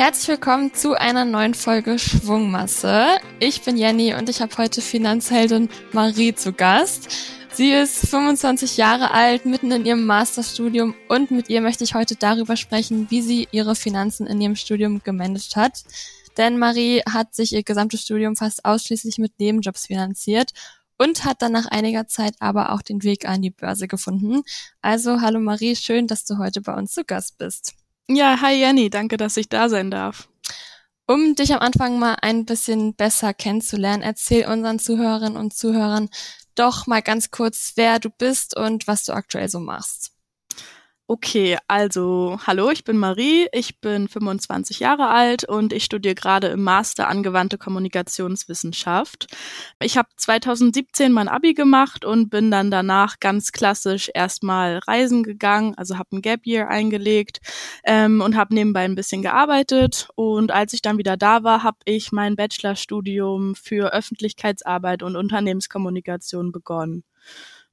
Herzlich willkommen zu einer neuen Folge Schwungmasse. Ich bin Jenny und ich habe heute Finanzheldin Marie zu Gast. Sie ist 25 Jahre alt, mitten in ihrem Masterstudium und mit ihr möchte ich heute darüber sprechen, wie sie ihre Finanzen in ihrem Studium gemanagt hat. Denn Marie hat sich ihr gesamtes Studium fast ausschließlich mit Nebenjobs finanziert und hat dann nach einiger Zeit aber auch den Weg an die Börse gefunden. Also hallo Marie, schön, dass du heute bei uns zu Gast bist. Ja, hi Jenny, danke, dass ich da sein darf. Um dich am Anfang mal ein bisschen besser kennenzulernen, erzähl unseren Zuhörerinnen und Zuhörern doch mal ganz kurz, wer du bist und was du aktuell so machst. Okay, also hallo, ich bin Marie, ich bin 25 Jahre alt und ich studiere gerade im Master angewandte Kommunikationswissenschaft. Ich habe 2017 mein Abi gemacht und bin dann danach ganz klassisch erstmal reisen gegangen, also habe ein Gap Year eingelegt ähm, und habe nebenbei ein bisschen gearbeitet. Und als ich dann wieder da war, habe ich mein Bachelorstudium für Öffentlichkeitsarbeit und Unternehmenskommunikation begonnen.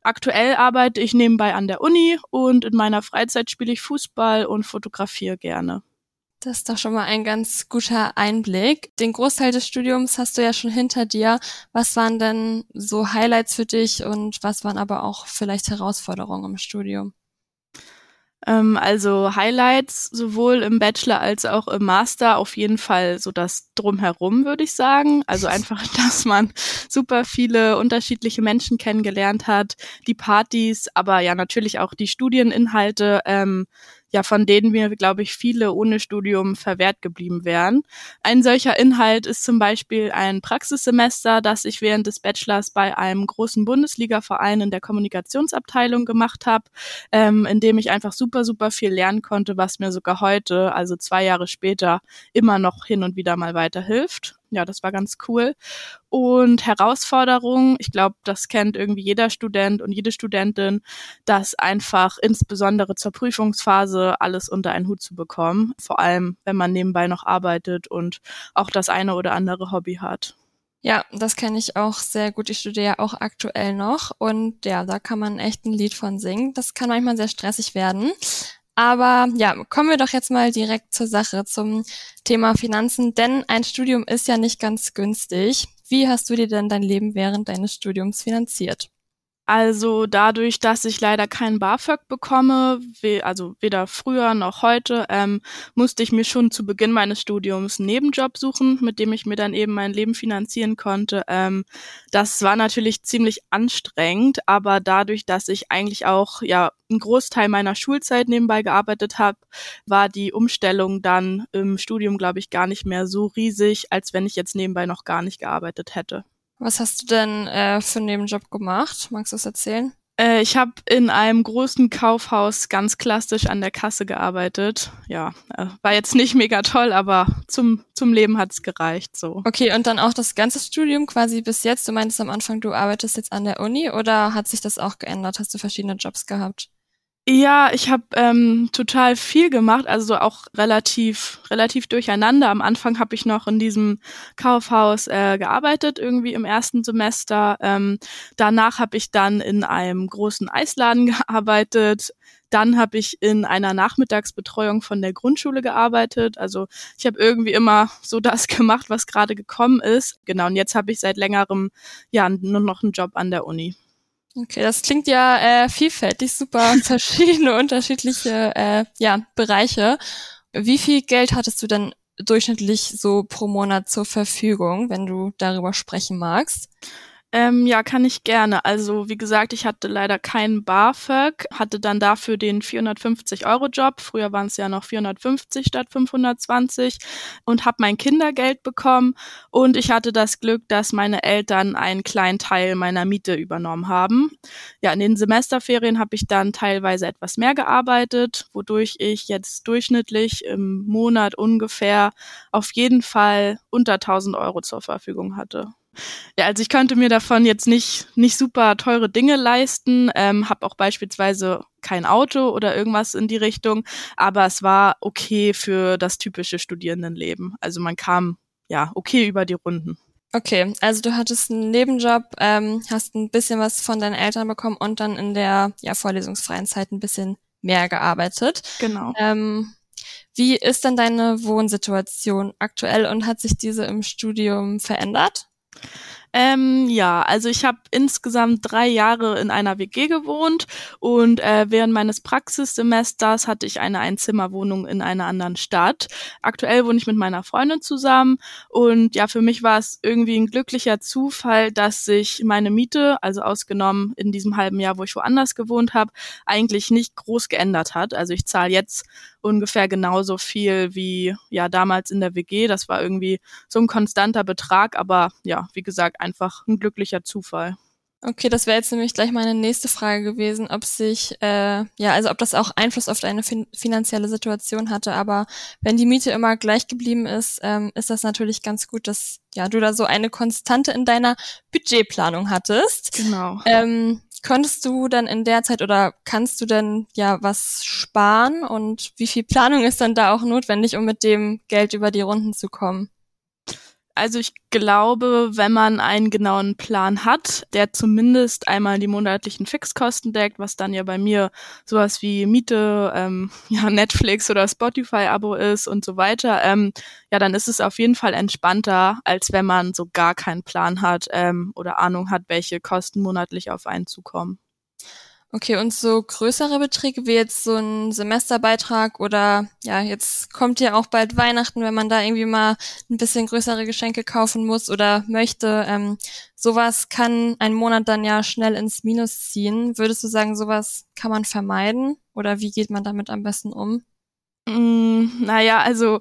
Aktuell arbeite ich nebenbei an der Uni und in meiner Freizeit spiele ich Fußball und fotografiere gerne. Das ist doch schon mal ein ganz guter Einblick. Den Großteil des Studiums hast du ja schon hinter dir. Was waren denn so Highlights für dich und was waren aber auch vielleicht Herausforderungen im Studium? Ähm, also Highlights sowohl im Bachelor als auch im Master auf jeden Fall so das drumherum, würde ich sagen. Also einfach, dass man super viele unterschiedliche Menschen kennengelernt hat, die Partys, aber ja natürlich auch die Studieninhalte. Ähm, ja, von denen mir, glaube ich, viele ohne Studium verwehrt geblieben wären. Ein solcher Inhalt ist zum Beispiel ein Praxissemester, das ich während des Bachelors bei einem großen Bundesliga-Verein in der Kommunikationsabteilung gemacht habe, ähm, in dem ich einfach super, super viel lernen konnte, was mir sogar heute, also zwei Jahre später, immer noch hin und wieder mal weiterhilft ja, das war ganz cool. Und Herausforderungen, ich glaube, das kennt irgendwie jeder Student und jede Studentin, das einfach insbesondere zur Prüfungsphase alles unter einen Hut zu bekommen. Vor allem, wenn man nebenbei noch arbeitet und auch das eine oder andere Hobby hat. Ja, das kenne ich auch sehr gut. Ich studiere ja auch aktuell noch und ja, da kann man echt ein Lied von singen. Das kann manchmal sehr stressig werden. Aber ja, kommen wir doch jetzt mal direkt zur Sache, zum Thema Finanzen, denn ein Studium ist ja nicht ganz günstig. Wie hast du dir denn dein Leben während deines Studiums finanziert? Also dadurch, dass ich leider keinen BAföG bekomme, we also weder früher noch heute, ähm, musste ich mir schon zu Beginn meines Studiums einen Nebenjob suchen, mit dem ich mir dann eben mein Leben finanzieren konnte. Ähm, das war natürlich ziemlich anstrengend, aber dadurch, dass ich eigentlich auch ja einen Großteil meiner Schulzeit nebenbei gearbeitet habe, war die Umstellung dann im Studium, glaube ich, gar nicht mehr so riesig, als wenn ich jetzt nebenbei noch gar nicht gearbeitet hätte. Was hast du denn äh, für einen Nebenjob gemacht? Magst du das erzählen? Äh, ich habe in einem großen Kaufhaus ganz klassisch an der Kasse gearbeitet. Ja, äh, war jetzt nicht mega toll, aber zum, zum Leben hat's gereicht. So. Okay, und dann auch das ganze Studium quasi bis jetzt. Du meintest am Anfang, du arbeitest jetzt an der Uni oder hat sich das auch geändert? Hast du verschiedene Jobs gehabt? Ja, ich habe ähm, total viel gemacht, also auch relativ relativ durcheinander. Am Anfang habe ich noch in diesem Kaufhaus äh, gearbeitet, irgendwie im ersten Semester. Ähm, danach habe ich dann in einem großen Eisladen gearbeitet. Dann habe ich in einer Nachmittagsbetreuung von der Grundschule gearbeitet. Also ich habe irgendwie immer so das gemacht, was gerade gekommen ist. Genau, und jetzt habe ich seit längerem ja nur noch einen Job an der Uni. Okay, das klingt ja äh, vielfältig, super verschiedene, unterschiedliche äh, ja, Bereiche. Wie viel Geld hattest du denn durchschnittlich so pro Monat zur Verfügung, wenn du darüber sprechen magst? Ähm, ja, kann ich gerne. Also wie gesagt, ich hatte leider keinen BAföG, hatte dann dafür den 450-Euro-Job. Früher waren es ja noch 450 statt 520 und habe mein Kindergeld bekommen. Und ich hatte das Glück, dass meine Eltern einen kleinen Teil meiner Miete übernommen haben. Ja, in den Semesterferien habe ich dann teilweise etwas mehr gearbeitet, wodurch ich jetzt durchschnittlich im Monat ungefähr auf jeden Fall unter 1000 Euro zur Verfügung hatte. Ja, also ich könnte mir davon jetzt nicht, nicht super teure Dinge leisten, ähm, habe auch beispielsweise kein Auto oder irgendwas in die Richtung, aber es war okay für das typische Studierendenleben. Also man kam ja okay über die Runden. Okay, also du hattest einen Nebenjob, ähm, hast ein bisschen was von deinen Eltern bekommen und dann in der ja, vorlesungsfreien Zeit ein bisschen mehr gearbeitet. Genau. Ähm, Wie ist denn deine Wohnsituation aktuell und hat sich diese im Studium verändert? Ähm, ja, also ich habe insgesamt drei Jahre in einer WG gewohnt und äh, während meines Praxissemesters hatte ich eine Einzimmerwohnung in einer anderen Stadt. Aktuell wohne ich mit meiner Freundin zusammen und ja, für mich war es irgendwie ein glücklicher Zufall, dass sich meine Miete, also ausgenommen in diesem halben Jahr, wo ich woanders gewohnt habe, eigentlich nicht groß geändert hat. Also ich zahle jetzt ungefähr genauso viel wie ja damals in der WG. Das war irgendwie so ein konstanter Betrag, aber ja, wie gesagt, einfach ein glücklicher Zufall. Okay, das wäre jetzt nämlich gleich meine nächste Frage gewesen, ob sich, äh, ja, also ob das auch Einfluss auf deine fin finanzielle Situation hatte. Aber wenn die Miete immer gleich geblieben ist, ähm, ist das natürlich ganz gut, dass ja du da so eine Konstante in deiner Budgetplanung hattest. Genau. Ähm, konntest du dann in der Zeit oder kannst du denn ja was sparen und wie viel Planung ist dann da auch notwendig, um mit dem Geld über die Runden zu kommen? Also ich glaube, wenn man einen genauen Plan hat, der zumindest einmal die monatlichen Fixkosten deckt, was dann ja bei mir sowas wie Miete, ähm, ja Netflix oder Spotify-Abo ist und so weiter, ähm, ja, dann ist es auf jeden Fall entspannter, als wenn man so gar keinen Plan hat ähm, oder Ahnung hat, welche Kosten monatlich auf einen zukommen. Okay, und so größere Beträge wie jetzt so ein Semesterbeitrag oder ja, jetzt kommt ja auch bald Weihnachten, wenn man da irgendwie mal ein bisschen größere Geschenke kaufen muss oder möchte. Ähm, sowas kann einen Monat dann ja schnell ins Minus ziehen. Würdest du sagen, sowas kann man vermeiden oder wie geht man damit am besten um? Mm, naja, also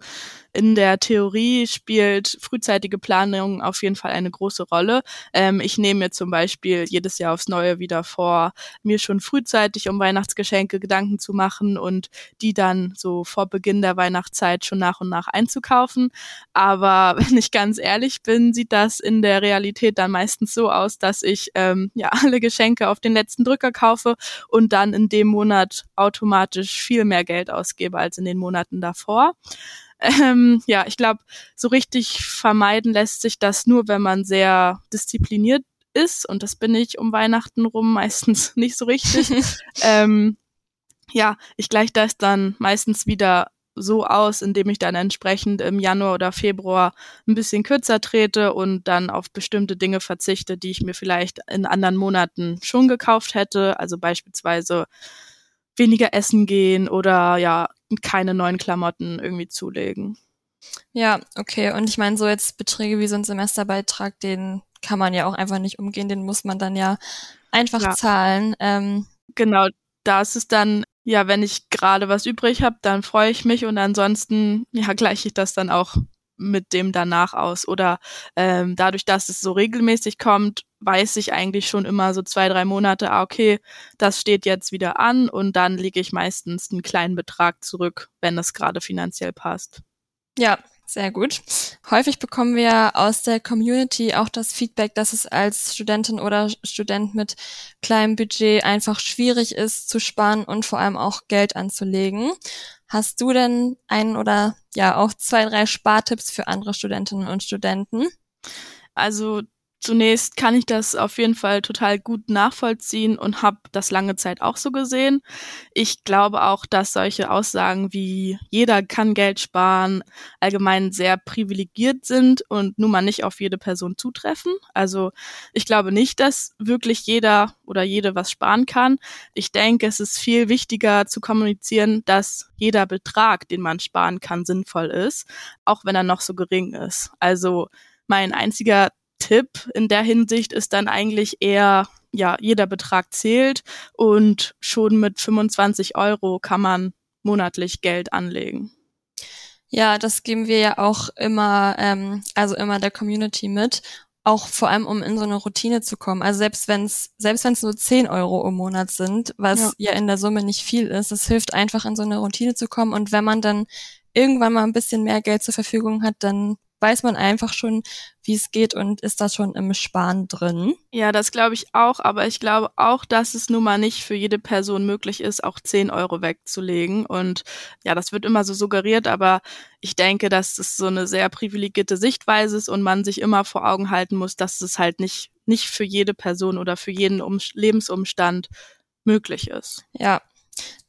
in der Theorie spielt frühzeitige Planung auf jeden Fall eine große Rolle. Ähm, ich nehme mir zum Beispiel jedes Jahr aufs Neue wieder vor, mir schon frühzeitig um Weihnachtsgeschenke Gedanken zu machen und die dann so vor Beginn der Weihnachtszeit schon nach und nach einzukaufen. Aber wenn ich ganz ehrlich bin, sieht das in der Realität dann meistens so aus, dass ich ähm, ja alle Geschenke auf den letzten Drücker kaufe und dann in dem Monat automatisch viel mehr Geld ausgebe als in den Monaten davor. Ähm, ja, ich glaube, so richtig vermeiden lässt sich das nur, wenn man sehr diszipliniert ist. Und das bin ich um Weihnachten rum meistens nicht so richtig. ähm, ja, ich gleiche das dann meistens wieder so aus, indem ich dann entsprechend im Januar oder Februar ein bisschen kürzer trete und dann auf bestimmte Dinge verzichte, die ich mir vielleicht in anderen Monaten schon gekauft hätte. Also beispielsweise weniger essen gehen oder ja, keine neuen Klamotten irgendwie zulegen. Ja, okay. Und ich meine, so jetzt Beträge wie so ein Semesterbeitrag, den kann man ja auch einfach nicht umgehen, den muss man dann ja einfach ja. zahlen. Ähm, genau, da ist es dann, ja, wenn ich gerade was übrig habe, dann freue ich mich und ansonsten, ja, gleiche ich das dann auch mit dem danach aus. Oder ähm, dadurch, dass es so regelmäßig kommt, weiß ich eigentlich schon immer so zwei, drei Monate, ah, okay, das steht jetzt wieder an und dann lege ich meistens einen kleinen Betrag zurück, wenn es gerade finanziell passt. Ja, sehr gut. Häufig bekommen wir aus der Community auch das Feedback, dass es als Studentin oder Student mit kleinem Budget einfach schwierig ist zu sparen und vor allem auch Geld anzulegen. Hast du denn einen oder ja auch zwei, drei Spartipps für andere Studentinnen und Studenten? Also Zunächst kann ich das auf jeden Fall total gut nachvollziehen und habe das lange Zeit auch so gesehen. Ich glaube auch, dass solche Aussagen wie jeder kann Geld sparen allgemein sehr privilegiert sind und nun mal nicht auf jede Person zutreffen. Also ich glaube nicht, dass wirklich jeder oder jede was sparen kann. Ich denke, es ist viel wichtiger zu kommunizieren, dass jeder Betrag, den man sparen kann, sinnvoll ist, auch wenn er noch so gering ist. Also mein einziger Tipp in der Hinsicht ist dann eigentlich eher, ja, jeder Betrag zählt und schon mit 25 Euro kann man monatlich Geld anlegen. Ja, das geben wir ja auch immer, ähm, also immer der Community mit, auch vor allem um in so eine Routine zu kommen. Also selbst wenn es selbst wenn es nur 10 Euro im Monat sind, was ja. ja in der Summe nicht viel ist, es hilft einfach in so eine Routine zu kommen. Und wenn man dann irgendwann mal ein bisschen mehr Geld zur Verfügung hat, dann weiß man einfach schon, wie es geht und ist da schon im Sparen drin. Ja, das glaube ich auch, aber ich glaube auch, dass es nun mal nicht für jede Person möglich ist, auch 10 Euro wegzulegen. Und ja, das wird immer so suggeriert, aber ich denke, dass es so eine sehr privilegierte Sichtweise ist und man sich immer vor Augen halten muss, dass es halt nicht, nicht für jede Person oder für jeden um Lebensumstand möglich ist. Ja,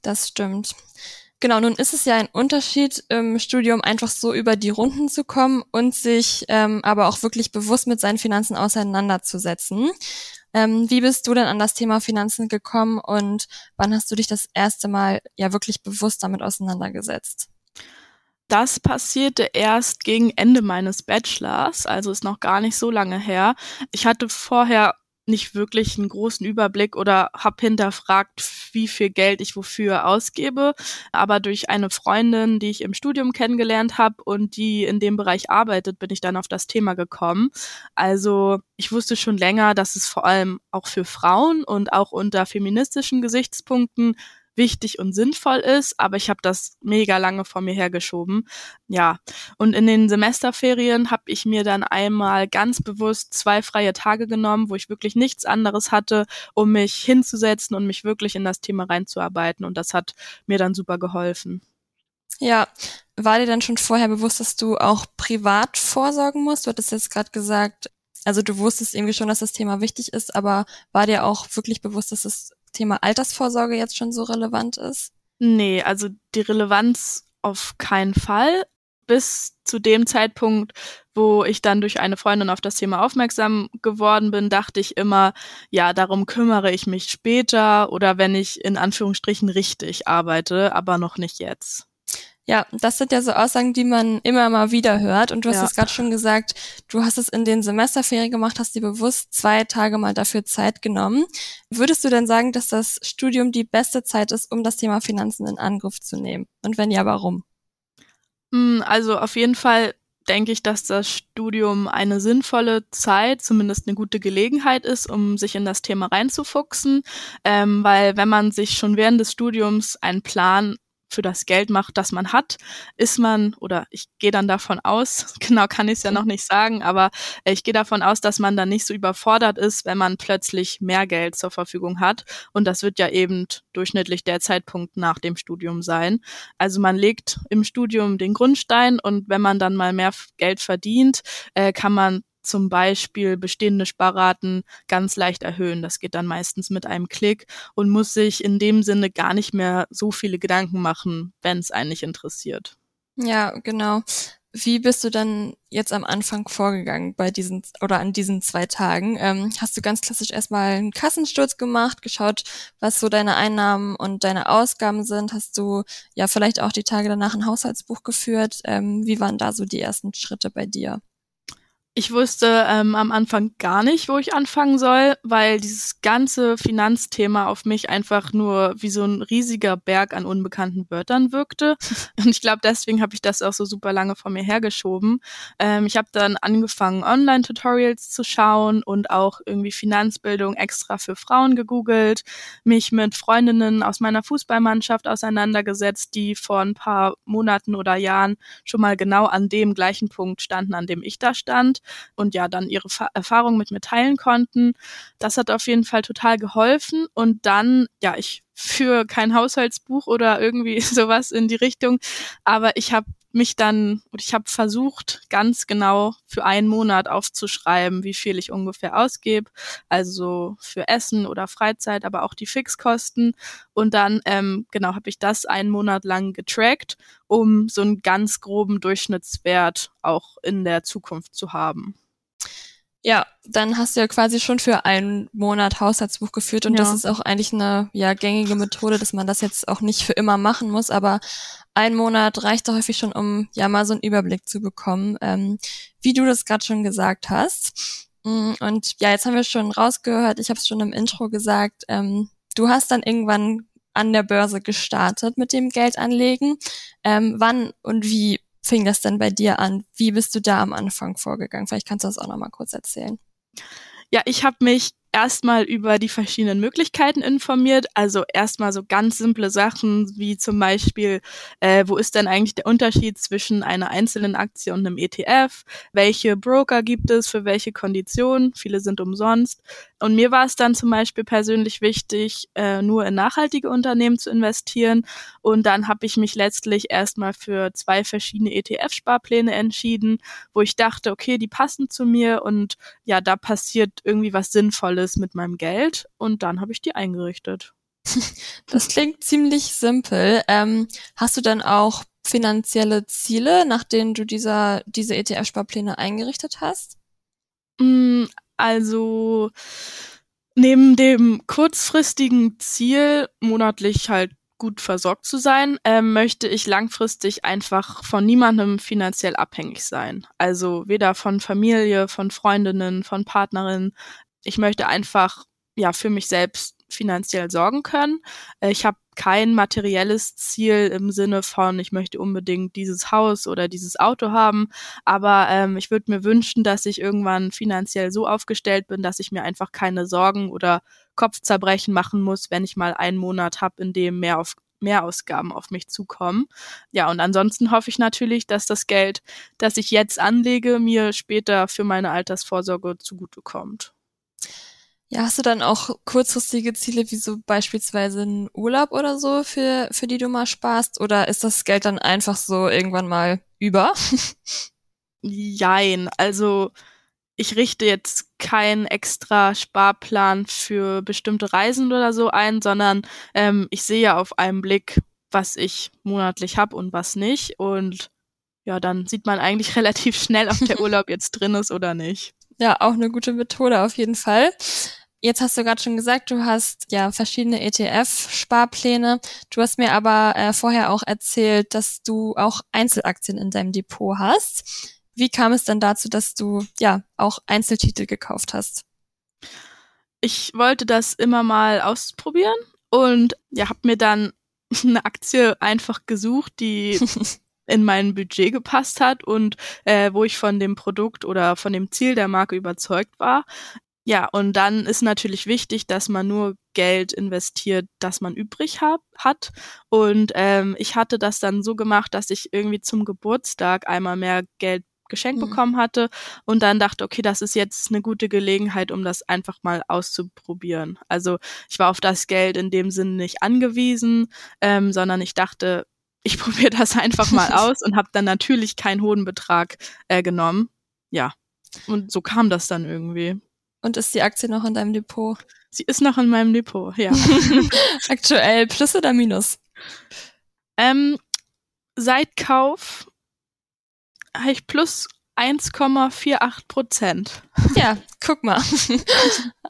das stimmt. Genau, nun ist es ja ein Unterschied im Studium einfach so über die Runden zu kommen und sich ähm, aber auch wirklich bewusst mit seinen Finanzen auseinanderzusetzen. Ähm, wie bist du denn an das Thema Finanzen gekommen und wann hast du dich das erste Mal ja wirklich bewusst damit auseinandergesetzt? Das passierte erst gegen Ende meines Bachelors, also ist noch gar nicht so lange her. Ich hatte vorher nicht wirklich einen großen Überblick oder habe hinterfragt, wie viel Geld ich wofür ausgebe. Aber durch eine Freundin, die ich im Studium kennengelernt habe und die in dem Bereich arbeitet, bin ich dann auf das Thema gekommen. Also ich wusste schon länger, dass es vor allem auch für Frauen und auch unter feministischen Gesichtspunkten wichtig und sinnvoll ist, aber ich habe das mega lange vor mir hergeschoben. Ja, und in den Semesterferien habe ich mir dann einmal ganz bewusst zwei freie Tage genommen, wo ich wirklich nichts anderes hatte, um mich hinzusetzen und mich wirklich in das Thema reinzuarbeiten und das hat mir dann super geholfen. Ja, war dir dann schon vorher bewusst, dass du auch privat vorsorgen musst? Du hattest jetzt gerade gesagt, also du wusstest irgendwie schon, dass das Thema wichtig ist, aber war dir auch wirklich bewusst, dass es Thema Altersvorsorge jetzt schon so relevant ist? Nee, also die Relevanz auf keinen Fall. Bis zu dem Zeitpunkt, wo ich dann durch eine Freundin auf das Thema aufmerksam geworden bin, dachte ich immer, ja, darum kümmere ich mich später oder wenn ich in Anführungsstrichen richtig arbeite, aber noch nicht jetzt. Ja, das sind ja so Aussagen, die man immer mal wieder hört. Und du hast ja. es gerade schon gesagt, du hast es in den Semesterferien gemacht, hast dir bewusst zwei Tage mal dafür Zeit genommen. Würdest du denn sagen, dass das Studium die beste Zeit ist, um das Thema Finanzen in Angriff zu nehmen? Und wenn ja, warum? Hm, also auf jeden Fall denke ich, dass das Studium eine sinnvolle Zeit, zumindest eine gute Gelegenheit ist, um sich in das Thema reinzufuchsen, ähm, weil wenn man sich schon während des Studiums einen Plan für das Geld macht, das man hat, ist man, oder ich gehe dann davon aus, genau kann ich es ja noch nicht sagen, aber ich gehe davon aus, dass man dann nicht so überfordert ist, wenn man plötzlich mehr Geld zur Verfügung hat. Und das wird ja eben durchschnittlich der Zeitpunkt nach dem Studium sein. Also man legt im Studium den Grundstein und wenn man dann mal mehr Geld verdient, äh, kann man zum Beispiel bestehende Sparraten ganz leicht erhöhen. Das geht dann meistens mit einem Klick und muss sich in dem Sinne gar nicht mehr so viele Gedanken machen, wenn es einen nicht interessiert. Ja, genau. Wie bist du dann jetzt am Anfang vorgegangen bei diesen oder an diesen zwei Tagen? Ähm, hast du ganz klassisch erstmal einen Kassensturz gemacht, geschaut, was so deine Einnahmen und deine Ausgaben sind? Hast du ja vielleicht auch die Tage danach ein Haushaltsbuch geführt? Ähm, wie waren da so die ersten Schritte bei dir? Ich wusste ähm, am Anfang gar nicht, wo ich anfangen soll, weil dieses ganze Finanzthema auf mich einfach nur wie so ein riesiger Berg an unbekannten Wörtern wirkte. Und ich glaube, deswegen habe ich das auch so super lange vor mir hergeschoben. Ähm, ich habe dann angefangen, Online-Tutorials zu schauen und auch irgendwie Finanzbildung extra für Frauen gegoogelt, mich mit Freundinnen aus meiner Fußballmannschaft auseinandergesetzt, die vor ein paar Monaten oder Jahren schon mal genau an dem gleichen Punkt standen, an dem ich da stand und ja dann ihre Erfahrungen mit mir teilen konnten. Das hat auf jeden Fall total geholfen und dann, ja, ich für kein Haushaltsbuch oder irgendwie sowas in die Richtung, aber ich habe mich dann und ich habe versucht, ganz genau für einen Monat aufzuschreiben, wie viel ich ungefähr ausgebe, also für Essen oder Freizeit, aber auch die Fixkosten. Und dann ähm, genau habe ich das einen Monat lang getrackt, um so einen ganz groben Durchschnittswert auch in der Zukunft zu haben. Ja, dann hast du ja quasi schon für einen Monat Haushaltsbuch geführt und ja. das ist auch eigentlich eine ja gängige Methode, dass man das jetzt auch nicht für immer machen muss, aber ein Monat reicht häufig schon, um ja mal so einen Überblick zu bekommen, ähm, wie du das gerade schon gesagt hast. Mm, und ja, jetzt haben wir schon rausgehört, ich habe es schon im Intro gesagt, ähm, du hast dann irgendwann an der Börse gestartet mit dem Geldanlegen. Ähm, wann und wie fing das denn bei dir an? Wie bist du da am Anfang vorgegangen? Vielleicht kannst du das auch noch mal kurz erzählen. Ja, ich habe mich erstmal über die verschiedenen Möglichkeiten informiert. Also erstmal so ganz simple Sachen wie zum Beispiel, äh, wo ist denn eigentlich der Unterschied zwischen einer einzelnen Aktie und einem ETF? Welche Broker gibt es für welche Konditionen? Viele sind umsonst. Und mir war es dann zum Beispiel persönlich wichtig, äh, nur in nachhaltige Unternehmen zu investieren. Und dann habe ich mich letztlich erstmal für zwei verschiedene ETF-Sparpläne entschieden, wo ich dachte, okay, die passen zu mir und ja, da passiert irgendwie was Sinnvolles mit meinem Geld. Und dann habe ich die eingerichtet. Das klingt ziemlich simpel. Ähm, hast du dann auch finanzielle Ziele, nach denen du dieser, diese ETF-Sparpläne eingerichtet hast? Mm, also neben dem kurzfristigen Ziel, monatlich halt gut versorgt zu sein, ähm, möchte ich langfristig einfach von niemandem finanziell abhängig sein. Also weder von Familie, von Freundinnen, von Partnerinnen. Ich möchte einfach ja für mich selbst finanziell sorgen können. Äh, ich habe kein materielles Ziel im Sinne von, ich möchte unbedingt dieses Haus oder dieses Auto haben, aber ähm, ich würde mir wünschen, dass ich irgendwann finanziell so aufgestellt bin, dass ich mir einfach keine Sorgen oder Kopfzerbrechen machen muss, wenn ich mal einen Monat habe, in dem mehr auf Mehrausgaben auf mich zukommen. Ja, und ansonsten hoffe ich natürlich, dass das Geld, das ich jetzt anlege, mir später für meine Altersvorsorge zugutekommt. Ja, hast du dann auch kurzfristige Ziele, wie so beispielsweise einen Urlaub oder so, für, für die du mal sparst? Oder ist das Geld dann einfach so irgendwann mal über? Jein, also ich richte jetzt keinen extra Sparplan für bestimmte Reisen oder so ein, sondern ähm, ich sehe ja auf einen Blick, was ich monatlich habe und was nicht. Und ja, dann sieht man eigentlich relativ schnell, ob der Urlaub jetzt drin ist oder nicht. Ja, auch eine gute Methode auf jeden Fall. Jetzt hast du gerade schon gesagt, du hast ja verschiedene ETF-Sparpläne. Du hast mir aber äh, vorher auch erzählt, dass du auch Einzelaktien in deinem Depot hast. Wie kam es dann dazu, dass du ja auch Einzeltitel gekauft hast? Ich wollte das immer mal ausprobieren und ja, habe mir dann eine Aktie einfach gesucht, die in mein Budget gepasst hat und äh, wo ich von dem Produkt oder von dem Ziel der Marke überzeugt war. Ja, und dann ist natürlich wichtig, dass man nur Geld investiert, das man übrig hab, hat. Und ähm, ich hatte das dann so gemacht, dass ich irgendwie zum Geburtstag einmal mehr Geld geschenkt mhm. bekommen hatte und dann dachte, okay, das ist jetzt eine gute Gelegenheit, um das einfach mal auszuprobieren. Also ich war auf das Geld in dem Sinne nicht angewiesen, ähm, sondern ich dachte, ich probiere das einfach mal aus und habe dann natürlich keinen hohen Betrag äh, genommen. Ja, und so kam das dann irgendwie. Und ist die Aktie noch in deinem Depot? Sie ist noch in meinem Depot, ja. Aktuell plus oder minus? Ähm, seit Kauf habe ich plus 1,48 Prozent. Ja, guck mal.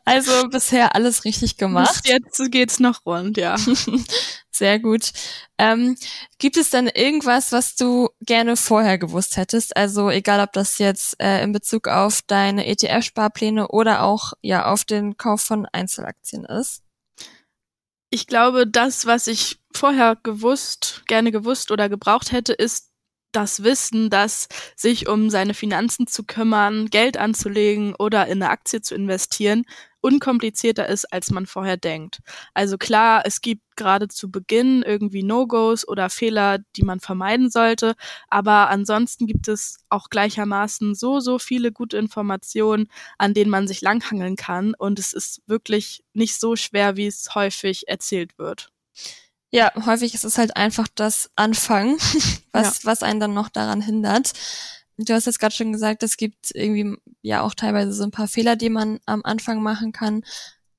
Also bisher alles richtig gemacht. Bis jetzt geht's noch rund, ja. Sehr gut. Ähm, gibt es denn irgendwas, was du gerne vorher gewusst hättest? Also egal, ob das jetzt äh, in Bezug auf deine ETF-Sparpläne oder auch ja auf den Kauf von Einzelaktien ist? Ich glaube, das, was ich vorher gewusst, gerne gewusst oder gebraucht hätte, ist das Wissen, dass sich um seine Finanzen zu kümmern, Geld anzulegen oder in eine Aktie zu investieren, unkomplizierter ist, als man vorher denkt. Also klar, es gibt gerade zu Beginn irgendwie No-Gos oder Fehler, die man vermeiden sollte, aber ansonsten gibt es auch gleichermaßen so, so viele gute Informationen, an denen man sich langhangeln kann und es ist wirklich nicht so schwer, wie es häufig erzählt wird. Ja, häufig ist es halt einfach das Anfangen, was, ja. was einen dann noch daran hindert. Du hast jetzt gerade schon gesagt, es gibt irgendwie ja auch teilweise so ein paar Fehler, die man am Anfang machen kann.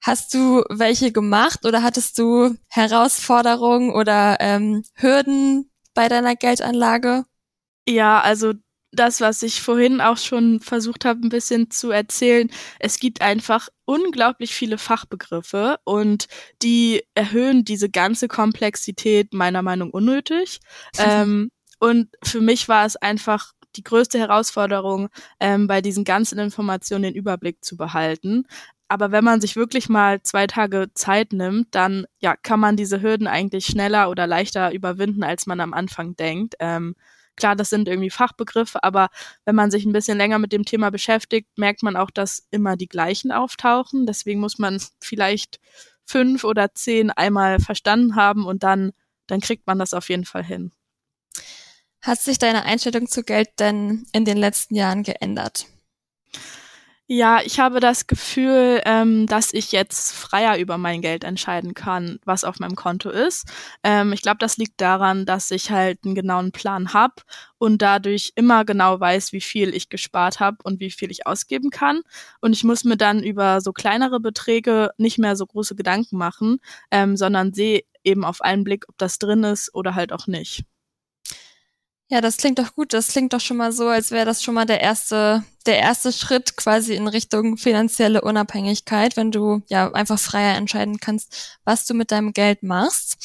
Hast du welche gemacht oder hattest du Herausforderungen oder ähm, Hürden bei deiner Geldanlage? Ja, also das, was ich vorhin auch schon versucht habe, ein bisschen zu erzählen. Es gibt einfach unglaublich viele Fachbegriffe und die erhöhen diese ganze Komplexität meiner Meinung unnötig. ähm, und für mich war es einfach die größte Herausforderung, ähm, bei diesen ganzen Informationen den Überblick zu behalten. Aber wenn man sich wirklich mal zwei Tage Zeit nimmt, dann ja, kann man diese Hürden eigentlich schneller oder leichter überwinden, als man am Anfang denkt. Ähm, klar, das sind irgendwie Fachbegriffe, aber wenn man sich ein bisschen länger mit dem Thema beschäftigt, merkt man auch, dass immer die gleichen auftauchen. Deswegen muss man vielleicht fünf oder zehn einmal verstanden haben und dann, dann kriegt man das auf jeden Fall hin. Hat sich deine Einstellung zu Geld denn in den letzten Jahren geändert? Ja, ich habe das Gefühl, ähm, dass ich jetzt freier über mein Geld entscheiden kann, was auf meinem Konto ist. Ähm, ich glaube, das liegt daran, dass ich halt einen genauen Plan habe und dadurch immer genau weiß, wie viel ich gespart habe und wie viel ich ausgeben kann. Und ich muss mir dann über so kleinere Beträge nicht mehr so große Gedanken machen, ähm, sondern sehe eben auf einen Blick, ob das drin ist oder halt auch nicht. Ja, das klingt doch gut. Das klingt doch schon mal so, als wäre das schon mal der erste, der erste Schritt quasi in Richtung finanzielle Unabhängigkeit, wenn du ja einfach freier entscheiden kannst, was du mit deinem Geld machst.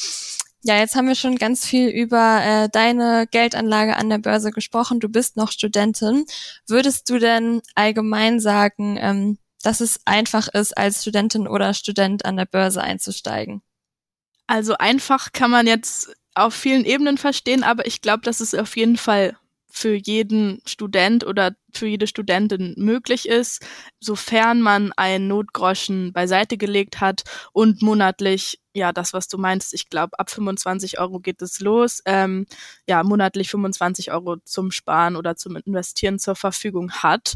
Ja, jetzt haben wir schon ganz viel über äh, deine Geldanlage an der Börse gesprochen. Du bist noch Studentin. Würdest du denn allgemein sagen, ähm, dass es einfach ist, als Studentin oder Student an der Börse einzusteigen? Also einfach kann man jetzt auf vielen Ebenen verstehen, aber ich glaube, dass es auf jeden Fall für jeden Student oder für jede Studentin möglich ist, sofern man einen Notgroschen beiseite gelegt hat und monatlich, ja, das, was du meinst, ich glaube, ab 25 Euro geht es los, ähm, ja, monatlich 25 Euro zum Sparen oder zum Investieren zur Verfügung hat.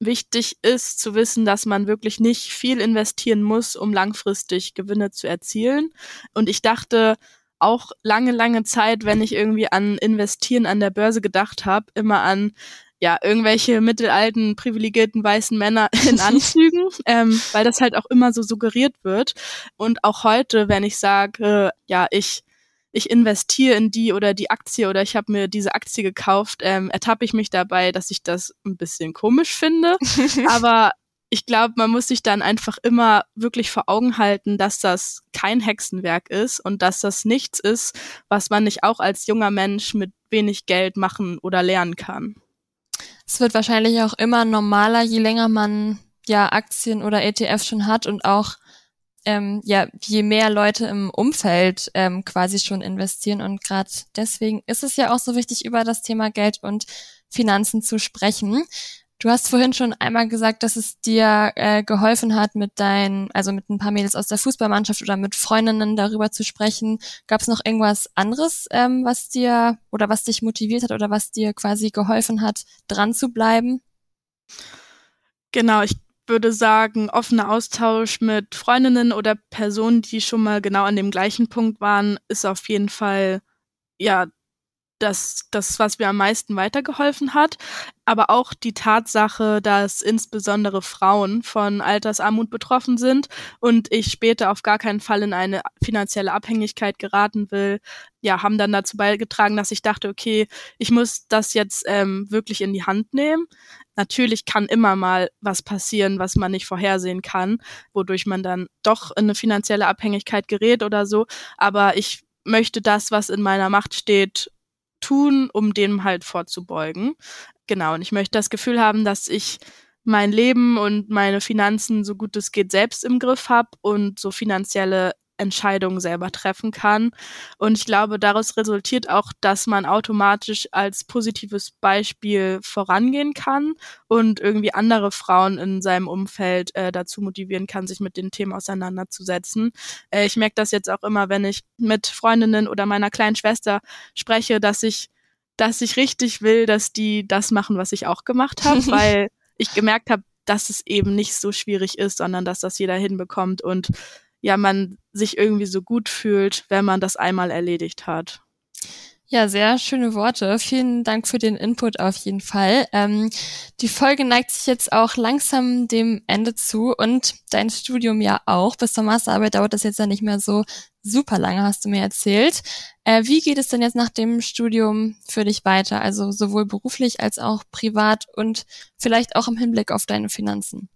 Wichtig ist zu wissen, dass man wirklich nicht viel investieren muss, um langfristig Gewinne zu erzielen. Und ich dachte, auch lange, lange Zeit, wenn ich irgendwie an Investieren an der Börse gedacht habe, immer an ja, irgendwelche mittelalten, privilegierten weißen Männer in Anzügen, ähm, weil das halt auch immer so suggeriert wird. Und auch heute, wenn ich sage, ja, ich, ich investiere in die oder die Aktie oder ich habe mir diese Aktie gekauft, ähm, ertappe ich mich dabei, dass ich das ein bisschen komisch finde. Aber ich glaube, man muss sich dann einfach immer wirklich vor Augen halten, dass das kein Hexenwerk ist und dass das nichts ist, was man nicht auch als junger Mensch mit wenig Geld machen oder lernen kann. Es wird wahrscheinlich auch immer normaler, je länger man ja Aktien oder ETFs schon hat und auch ähm, ja je mehr Leute im Umfeld ähm, quasi schon investieren und gerade deswegen ist es ja auch so wichtig über das Thema Geld und Finanzen zu sprechen. Du hast vorhin schon einmal gesagt, dass es dir äh, geholfen hat, mit deinen, also mit ein paar Mädels aus der Fußballmannschaft oder mit Freundinnen darüber zu sprechen. Gab es noch irgendwas anderes, ähm, was dir oder was dich motiviert hat oder was dir quasi geholfen hat, dran zu bleiben? Genau, ich würde sagen, offener Austausch mit Freundinnen oder Personen, die schon mal genau an dem gleichen Punkt waren, ist auf jeden Fall ja das, das, was mir am meisten weitergeholfen hat, aber auch die Tatsache, dass insbesondere Frauen von Altersarmut betroffen sind und ich später auf gar keinen Fall in eine finanzielle Abhängigkeit geraten will, ja, haben dann dazu beigetragen, dass ich dachte, okay, ich muss das jetzt ähm, wirklich in die Hand nehmen. Natürlich kann immer mal was passieren, was man nicht vorhersehen kann, wodurch man dann doch in eine finanzielle Abhängigkeit gerät oder so, aber ich möchte das, was in meiner Macht steht, tun, um dem halt vorzubeugen. Genau, und ich möchte das Gefühl haben, dass ich mein Leben und meine Finanzen so gut es geht selbst im Griff habe und so finanzielle Entscheidungen selber treffen kann. Und ich glaube, daraus resultiert auch, dass man automatisch als positives Beispiel vorangehen kann und irgendwie andere Frauen in seinem Umfeld äh, dazu motivieren kann, sich mit den Themen auseinanderzusetzen. Äh, ich merke das jetzt auch immer, wenn ich mit Freundinnen oder meiner kleinen Schwester spreche, dass ich, dass ich richtig will, dass die das machen, was ich auch gemacht habe, weil ich gemerkt habe, dass es eben nicht so schwierig ist, sondern dass das jeder hinbekommt und ja, man sich irgendwie so gut fühlt, wenn man das einmal erledigt hat. Ja, sehr schöne Worte. Vielen Dank für den Input auf jeden Fall. Ähm, die Folge neigt sich jetzt auch langsam dem Ende zu und dein Studium ja auch. Bis zur Masterarbeit dauert das jetzt ja nicht mehr so super lange, hast du mir erzählt. Äh, wie geht es denn jetzt nach dem Studium für dich weiter? Also sowohl beruflich als auch privat und vielleicht auch im Hinblick auf deine Finanzen?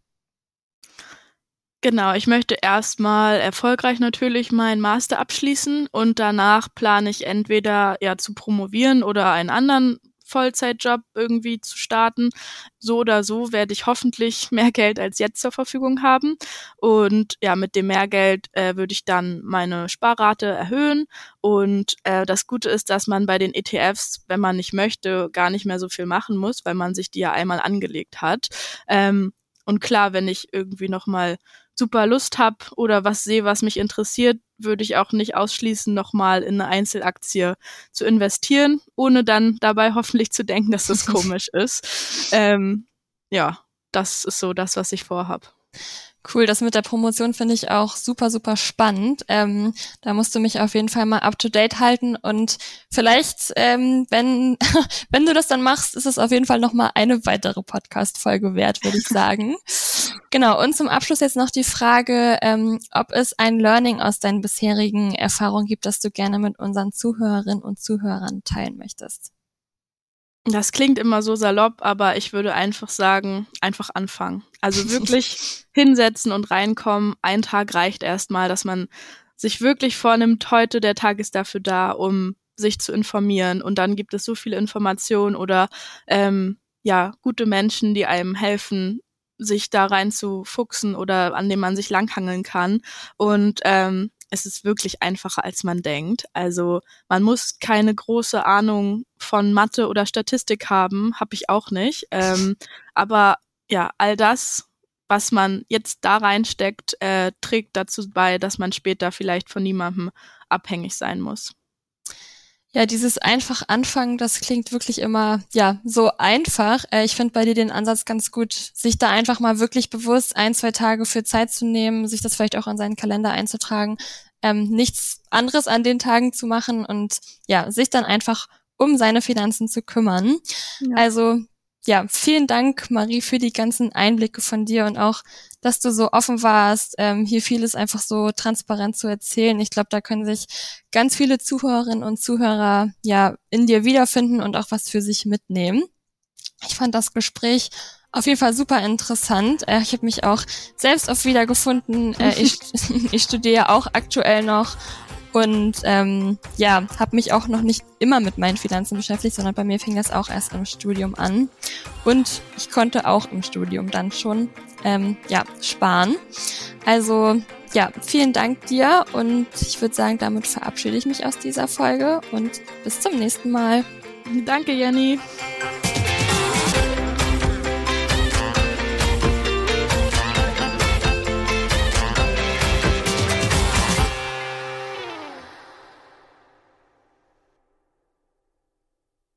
Genau, ich möchte erstmal erfolgreich natürlich meinen Master abschließen und danach plane ich entweder ja zu promovieren oder einen anderen Vollzeitjob irgendwie zu starten. So oder so werde ich hoffentlich mehr Geld als jetzt zur Verfügung haben. Und ja, mit dem Mehrgeld äh, würde ich dann meine Sparrate erhöhen. Und äh, das Gute ist, dass man bei den ETFs, wenn man nicht möchte, gar nicht mehr so viel machen muss, weil man sich die ja einmal angelegt hat. Ähm, und klar, wenn ich irgendwie nochmal super Lust habe oder was sehe, was mich interessiert, würde ich auch nicht ausschließen, nochmal in eine Einzelaktie zu investieren, ohne dann dabei hoffentlich zu denken, dass das komisch ist. Ähm, ja, das ist so das, was ich vorhab. Cool, das mit der Promotion finde ich auch super, super spannend. Ähm, da musst du mich auf jeden Fall mal up to date halten und vielleicht, ähm, wenn, wenn du das dann machst, ist es auf jeden Fall nochmal eine weitere Podcast-Folge wert, würde ich sagen. genau, und zum Abschluss jetzt noch die Frage, ähm, ob es ein Learning aus deinen bisherigen Erfahrungen gibt, das du gerne mit unseren Zuhörerinnen und Zuhörern teilen möchtest. Das klingt immer so salopp, aber ich würde einfach sagen, einfach anfangen. Also wirklich hinsetzen und reinkommen. Ein Tag reicht erstmal, dass man sich wirklich vornimmt, heute der Tag ist dafür da, um sich zu informieren. Und dann gibt es so viele Informationen oder ähm, ja, gute Menschen, die einem helfen, sich da rein zu fuchsen oder an dem man sich langhangeln kann. Und ähm, es ist wirklich einfacher, als man denkt. Also man muss keine große Ahnung von Mathe oder Statistik haben, habe ich auch nicht. Ähm, aber ja, all das, was man jetzt da reinsteckt, äh, trägt dazu bei, dass man später vielleicht von niemandem abhängig sein muss. Ja, dieses einfach anfangen, das klingt wirklich immer, ja, so einfach. Äh, ich finde bei dir den Ansatz ganz gut, sich da einfach mal wirklich bewusst ein, zwei Tage für Zeit zu nehmen, sich das vielleicht auch in seinen Kalender einzutragen, ähm, nichts anderes an den Tagen zu machen und ja, sich dann einfach um seine Finanzen zu kümmern. Ja. Also ja, vielen Dank, Marie, für die ganzen Einblicke von dir und auch, dass du so offen warst, ähm, hier vieles einfach so transparent zu erzählen. Ich glaube, da können sich ganz viele Zuhörerinnen und Zuhörer ja in dir wiederfinden und auch was für sich mitnehmen. Ich fand das Gespräch auf jeden Fall super interessant. Äh, ich habe mich auch selbst oft wiedergefunden. Äh, ich, ich studiere auch aktuell noch und ähm, ja, habe mich auch noch nicht immer mit meinen Finanzen beschäftigt, sondern bei mir fing das auch erst im Studium an. Und ich konnte auch im Studium dann schon ähm, ja, sparen. Also ja, vielen Dank dir und ich würde sagen, damit verabschiede ich mich aus dieser Folge und bis zum nächsten Mal. Danke, Jenny.